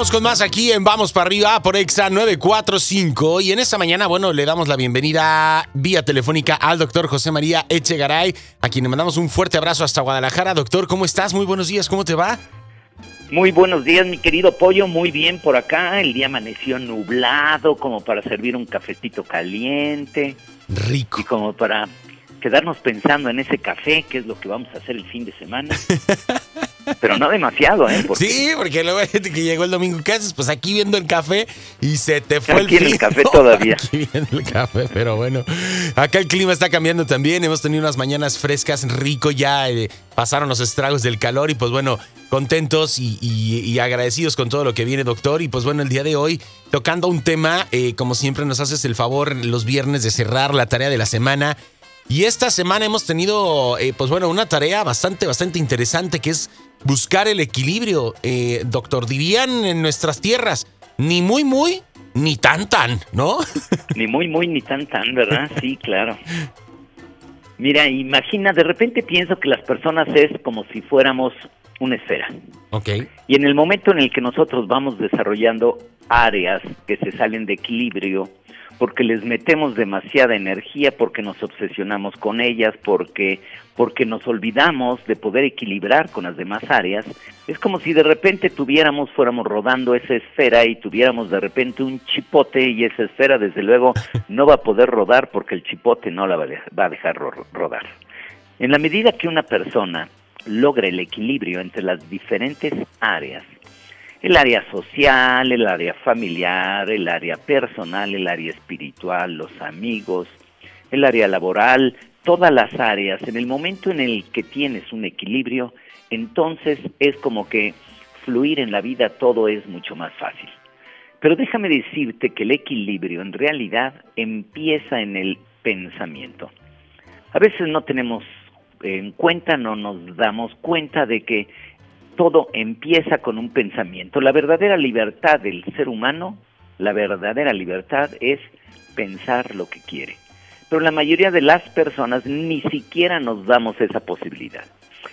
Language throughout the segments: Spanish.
Continuamos con más aquí en Vamos para arriba por Exa 945 y en esta mañana, bueno, le damos la bienvenida vía telefónica al doctor José María Echegaray, a quien le mandamos un fuerte abrazo hasta Guadalajara. Doctor, ¿cómo estás? Muy buenos días, ¿cómo te va? Muy buenos días, mi querido Pollo, muy bien por acá. El día amaneció nublado, como para servir un cafecito caliente. Rico. Y como para quedarnos pensando en ese café, que es lo que vamos a hacer el fin de semana. Pero no demasiado, ¿eh? Sí, porque luego hay gente que llegó el domingo, ¿qué haces? Pues aquí viendo el café y se te fue aquí el el café todavía. Aquí viendo el café, pero bueno. Acá el clima está cambiando también. Hemos tenido unas mañanas frescas, rico ya. eh, pasaron los estragos del calor y pues bueno, contentos y, y- y agradecidos con todo lo que viene, doctor. Y pues bueno, el día de hoy, tocando un tema, eh, como siempre nos haces el favor los viernes de cerrar la tarea de la semana. Y esta semana hemos tenido, eh, pues bueno, una tarea bastante, bastante interesante que es buscar el equilibrio, eh, doctor. Dirían en nuestras tierras, ni muy, muy, ni tan, tan, ¿no? Ni muy, muy, ni tan, tan, ¿verdad? Sí, claro. Mira, imagina, de repente pienso que las personas es como si fuéramos una esfera. ok. Y en el momento en el que nosotros vamos desarrollando áreas que se salen de equilibrio, porque les metemos demasiada energía, porque nos obsesionamos con ellas, porque, porque nos olvidamos de poder equilibrar con las demás áreas, es como si de repente tuviéramos, fuéramos rodando esa esfera y tuviéramos de repente un chipote y esa esfera desde luego no va a poder rodar porque el chipote no la va a dejar ro- rodar. En la medida que una persona logra el equilibrio entre las diferentes áreas, el área social, el área familiar, el área personal, el área espiritual, los amigos, el área laboral, todas las áreas, en el momento en el que tienes un equilibrio, entonces es como que fluir en la vida todo es mucho más fácil. Pero déjame decirte que el equilibrio en realidad empieza en el pensamiento. A veces no tenemos en cuenta, no nos damos cuenta de que todo empieza con un pensamiento. La verdadera libertad del ser humano, la verdadera libertad es pensar lo que quiere. Pero la mayoría de las personas ni siquiera nos damos esa posibilidad.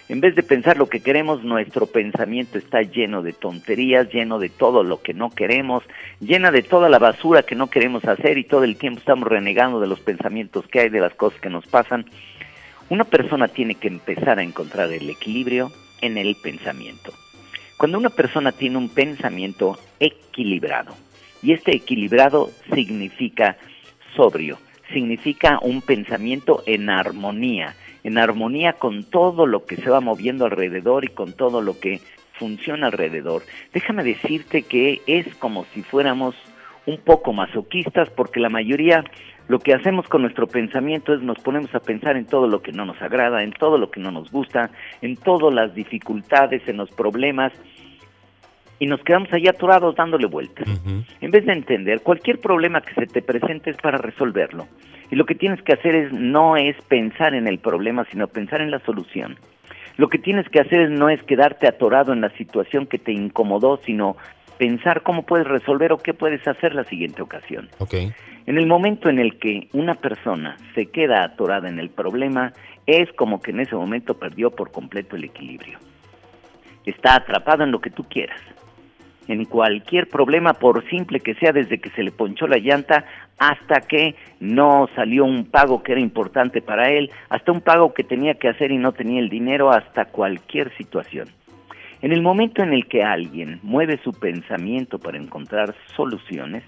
En vez de pensar lo que queremos, nuestro pensamiento está lleno de tonterías, lleno de todo lo que no queremos, llena de toda la basura que no queremos hacer y todo el tiempo estamos renegando de los pensamientos que hay, de las cosas que nos pasan. Una persona tiene que empezar a encontrar el equilibrio en el pensamiento. Cuando una persona tiene un pensamiento equilibrado, y este equilibrado significa sobrio, significa un pensamiento en armonía, en armonía con todo lo que se va moviendo alrededor y con todo lo que funciona alrededor. Déjame decirte que es como si fuéramos un poco masoquistas porque la mayoría lo que hacemos con nuestro pensamiento es nos ponemos a pensar en todo lo que no nos agrada, en todo lo que no nos gusta, en todas las dificultades, en los problemas y nos quedamos ahí atorados dándole vueltas. En vez de entender, cualquier problema que se te presente es para resolverlo. Y lo que tienes que hacer es no es pensar en el problema, sino pensar en la solución. Lo que tienes que hacer es no es quedarte atorado en la situación que te incomodó, sino pensar cómo puedes resolver o qué puedes hacer la siguiente ocasión. Ok. En el momento en el que una persona se queda atorada en el problema, es como que en ese momento perdió por completo el equilibrio. Está atrapado en lo que tú quieras. En cualquier problema, por simple que sea, desde que se le ponchó la llanta hasta que no salió un pago que era importante para él, hasta un pago que tenía que hacer y no tenía el dinero, hasta cualquier situación. En el momento en el que alguien mueve su pensamiento para encontrar soluciones,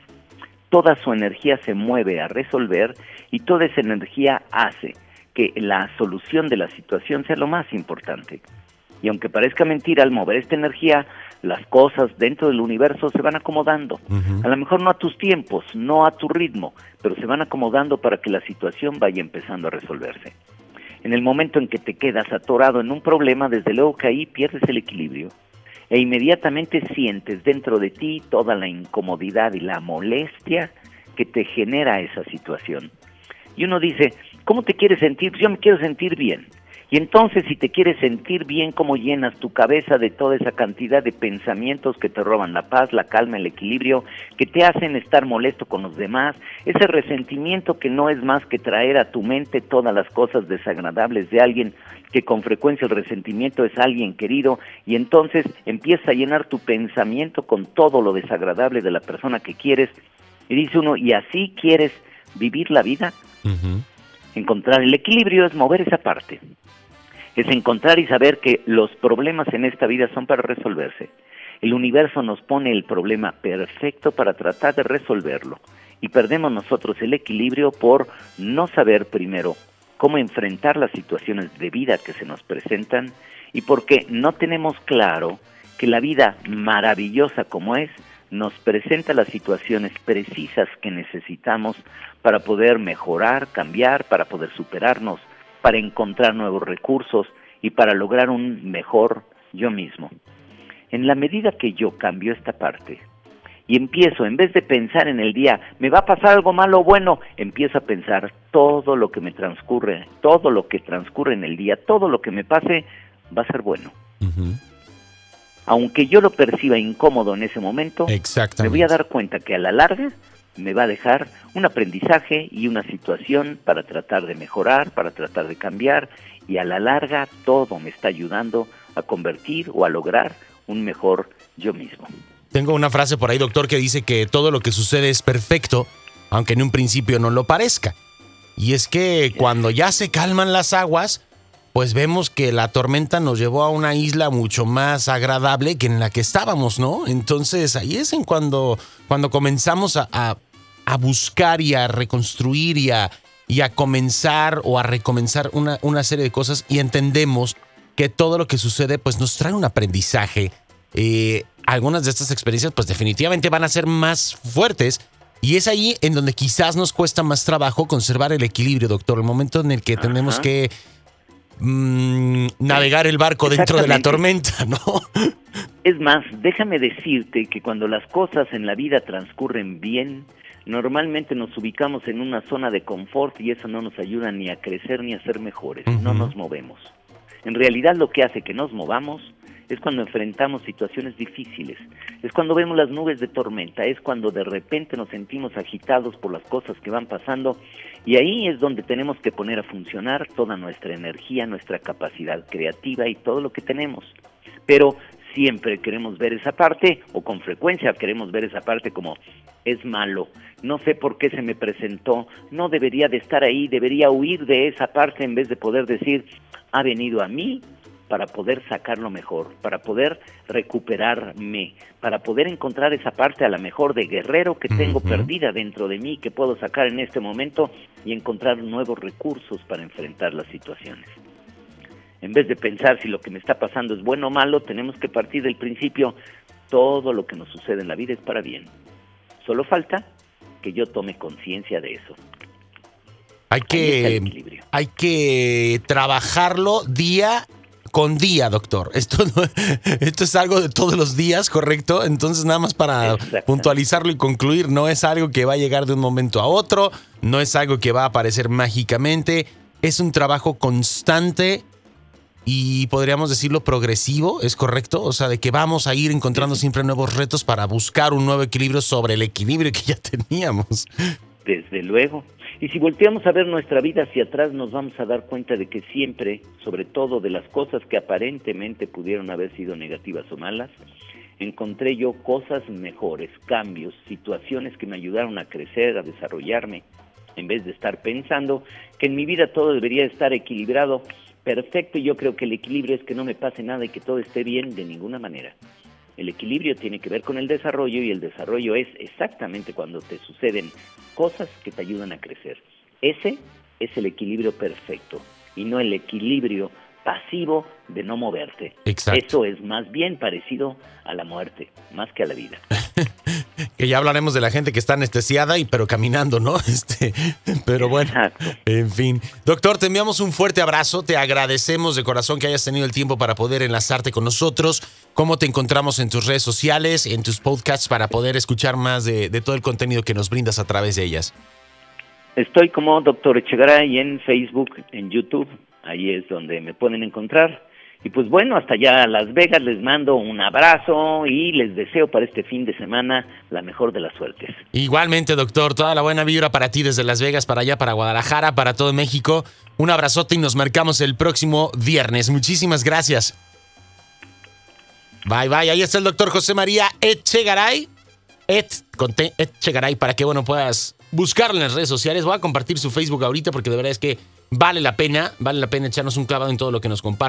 toda su energía se mueve a resolver y toda esa energía hace que la solución de la situación sea lo más importante. Y aunque parezca mentira, al mover esta energía, las cosas dentro del universo se van acomodando. A lo mejor no a tus tiempos, no a tu ritmo, pero se van acomodando para que la situación vaya empezando a resolverse. En el momento en que te quedas atorado en un problema, desde luego que ahí pierdes el equilibrio e inmediatamente sientes dentro de ti toda la incomodidad y la molestia que te genera esa situación. Y uno dice, ¿cómo te quieres sentir? Pues yo me quiero sentir bien. Y entonces si te quieres sentir bien, ¿cómo llenas tu cabeza de toda esa cantidad de pensamientos que te roban la paz, la calma, el equilibrio, que te hacen estar molesto con los demás? Ese resentimiento que no es más que traer a tu mente todas las cosas desagradables de alguien, que con frecuencia el resentimiento es alguien querido, y entonces empieza a llenar tu pensamiento con todo lo desagradable de la persona que quieres, y dice uno, ¿y así quieres vivir la vida? Encontrar el equilibrio es mover esa parte es encontrar y saber que los problemas en esta vida son para resolverse. El universo nos pone el problema perfecto para tratar de resolverlo y perdemos nosotros el equilibrio por no saber primero cómo enfrentar las situaciones de vida que se nos presentan y porque no tenemos claro que la vida maravillosa como es nos presenta las situaciones precisas que necesitamos para poder mejorar, cambiar, para poder superarnos, para encontrar nuevos recursos y para lograr un mejor yo mismo. En la medida que yo cambio esta parte y empiezo, en vez de pensar en el día, me va a pasar algo malo o bueno, empiezo a pensar todo lo que me transcurre, todo lo que transcurre en el día, todo lo que me pase va a ser bueno. Aunque yo lo perciba incómodo en ese momento, me voy a dar cuenta que a la larga me va a dejar un aprendizaje y una situación para tratar de mejorar, para tratar de cambiar y a la larga todo me está ayudando a convertir o a lograr un mejor yo mismo. Tengo una frase por ahí, doctor, que dice que todo lo que sucede es perfecto, aunque en un principio no lo parezca. Y es que cuando ya se calman las aguas, pues vemos que la tormenta nos llevó a una isla mucho más agradable que en la que estábamos, ¿no? Entonces ahí es en cuando, cuando comenzamos a a buscar y a reconstruir y a, y a comenzar o a recomenzar una, una, serie de cosas y entendemos que todo lo que sucede pues nos trae un aprendizaje. Eh, algunas de estas experiencias pues definitivamente van a ser más fuertes y es ahí en donde quizás nos cuesta más trabajo conservar el equilibrio, doctor, el momento en el que tenemos que mm, navegar el barco dentro de la tormenta, ¿no? Es más, déjame decirte que cuando las cosas en la vida transcurren bien, normalmente nos ubicamos en una zona de confort y eso no nos ayuda ni a crecer ni a ser mejores, no nos movemos. En realidad lo que hace que nos movamos es cuando enfrentamos situaciones difíciles, es cuando vemos las nubes de tormenta, es cuando de repente nos sentimos agitados por las cosas que van pasando. Y ahí es donde tenemos que poner a funcionar toda nuestra energía, nuestra capacidad creativa y todo lo que tenemos. Pero siempre queremos ver esa parte o con frecuencia queremos ver esa parte como es malo, no sé por qué se me presentó, no debería de estar ahí, debería huir de esa parte en vez de poder decir, ha venido a mí para poder sacarlo mejor, para poder recuperarme, para poder encontrar esa parte a la mejor de guerrero que tengo perdida dentro de mí, que puedo sacar en este momento y encontrar nuevos recursos para enfrentar las situaciones. En vez de pensar si lo que me está pasando es bueno o malo, tenemos que partir del principio, todo lo que nos sucede en la vida es para bien. Solo falta que yo tome conciencia de eso. Hay que, hay que trabajarlo día con día, doctor. Esto, esto es algo de todos los días, ¿correcto? Entonces, nada más para puntualizarlo y concluir, no es algo que va a llegar de un momento a otro, no es algo que va a aparecer mágicamente, es un trabajo constante y podríamos decirlo progresivo, ¿es correcto? O sea, de que vamos a ir encontrando siempre nuevos retos para buscar un nuevo equilibrio sobre el equilibrio que ya teníamos. Desde luego. Y si volteamos a ver nuestra vida hacia atrás, nos vamos a dar cuenta de que siempre, sobre todo de las cosas que aparentemente pudieron haber sido negativas o malas, encontré yo cosas mejores, cambios, situaciones que me ayudaron a crecer, a desarrollarme, en vez de estar pensando que en mi vida todo debería estar equilibrado perfecto y yo creo que el equilibrio es que no me pase nada y que todo esté bien de ninguna manera. El equilibrio tiene que ver con el desarrollo y el desarrollo es exactamente cuando te suceden cosas que te ayudan a crecer. Ese es el equilibrio perfecto y no el equilibrio pasivo de no moverte. Eso es más bien parecido a la muerte, más que a la vida. que ya hablaremos de la gente que está anestesiada y pero caminando, ¿no? Este, pero bueno, en fin. Doctor, te enviamos un fuerte abrazo, te agradecemos de corazón que hayas tenido el tiempo para poder enlazarte con nosotros. ¿Cómo te encontramos en tus redes sociales, en tus podcasts para poder escuchar más de, de todo el contenido que nos brindas a través de ellas? Estoy como Doctor Echegaray en Facebook, en YouTube ahí es donde me pueden encontrar. Y pues bueno, hasta allá Las Vegas les mando un abrazo y les deseo para este fin de semana la mejor de las suertes. Igualmente, doctor, toda la buena vibra para ti desde Las Vegas, para allá, para Guadalajara, para todo México. Un abrazote y nos marcamos el próximo viernes. Muchísimas gracias. Bye, bye. Ahí está el doctor José María Echegaray. Et, Echegaray, para que, bueno, puedas buscarlo en las redes sociales. Voy a compartir su Facebook ahorita porque de verdad es que vale la pena, vale la pena echarnos un clavado en todo lo que nos comparte.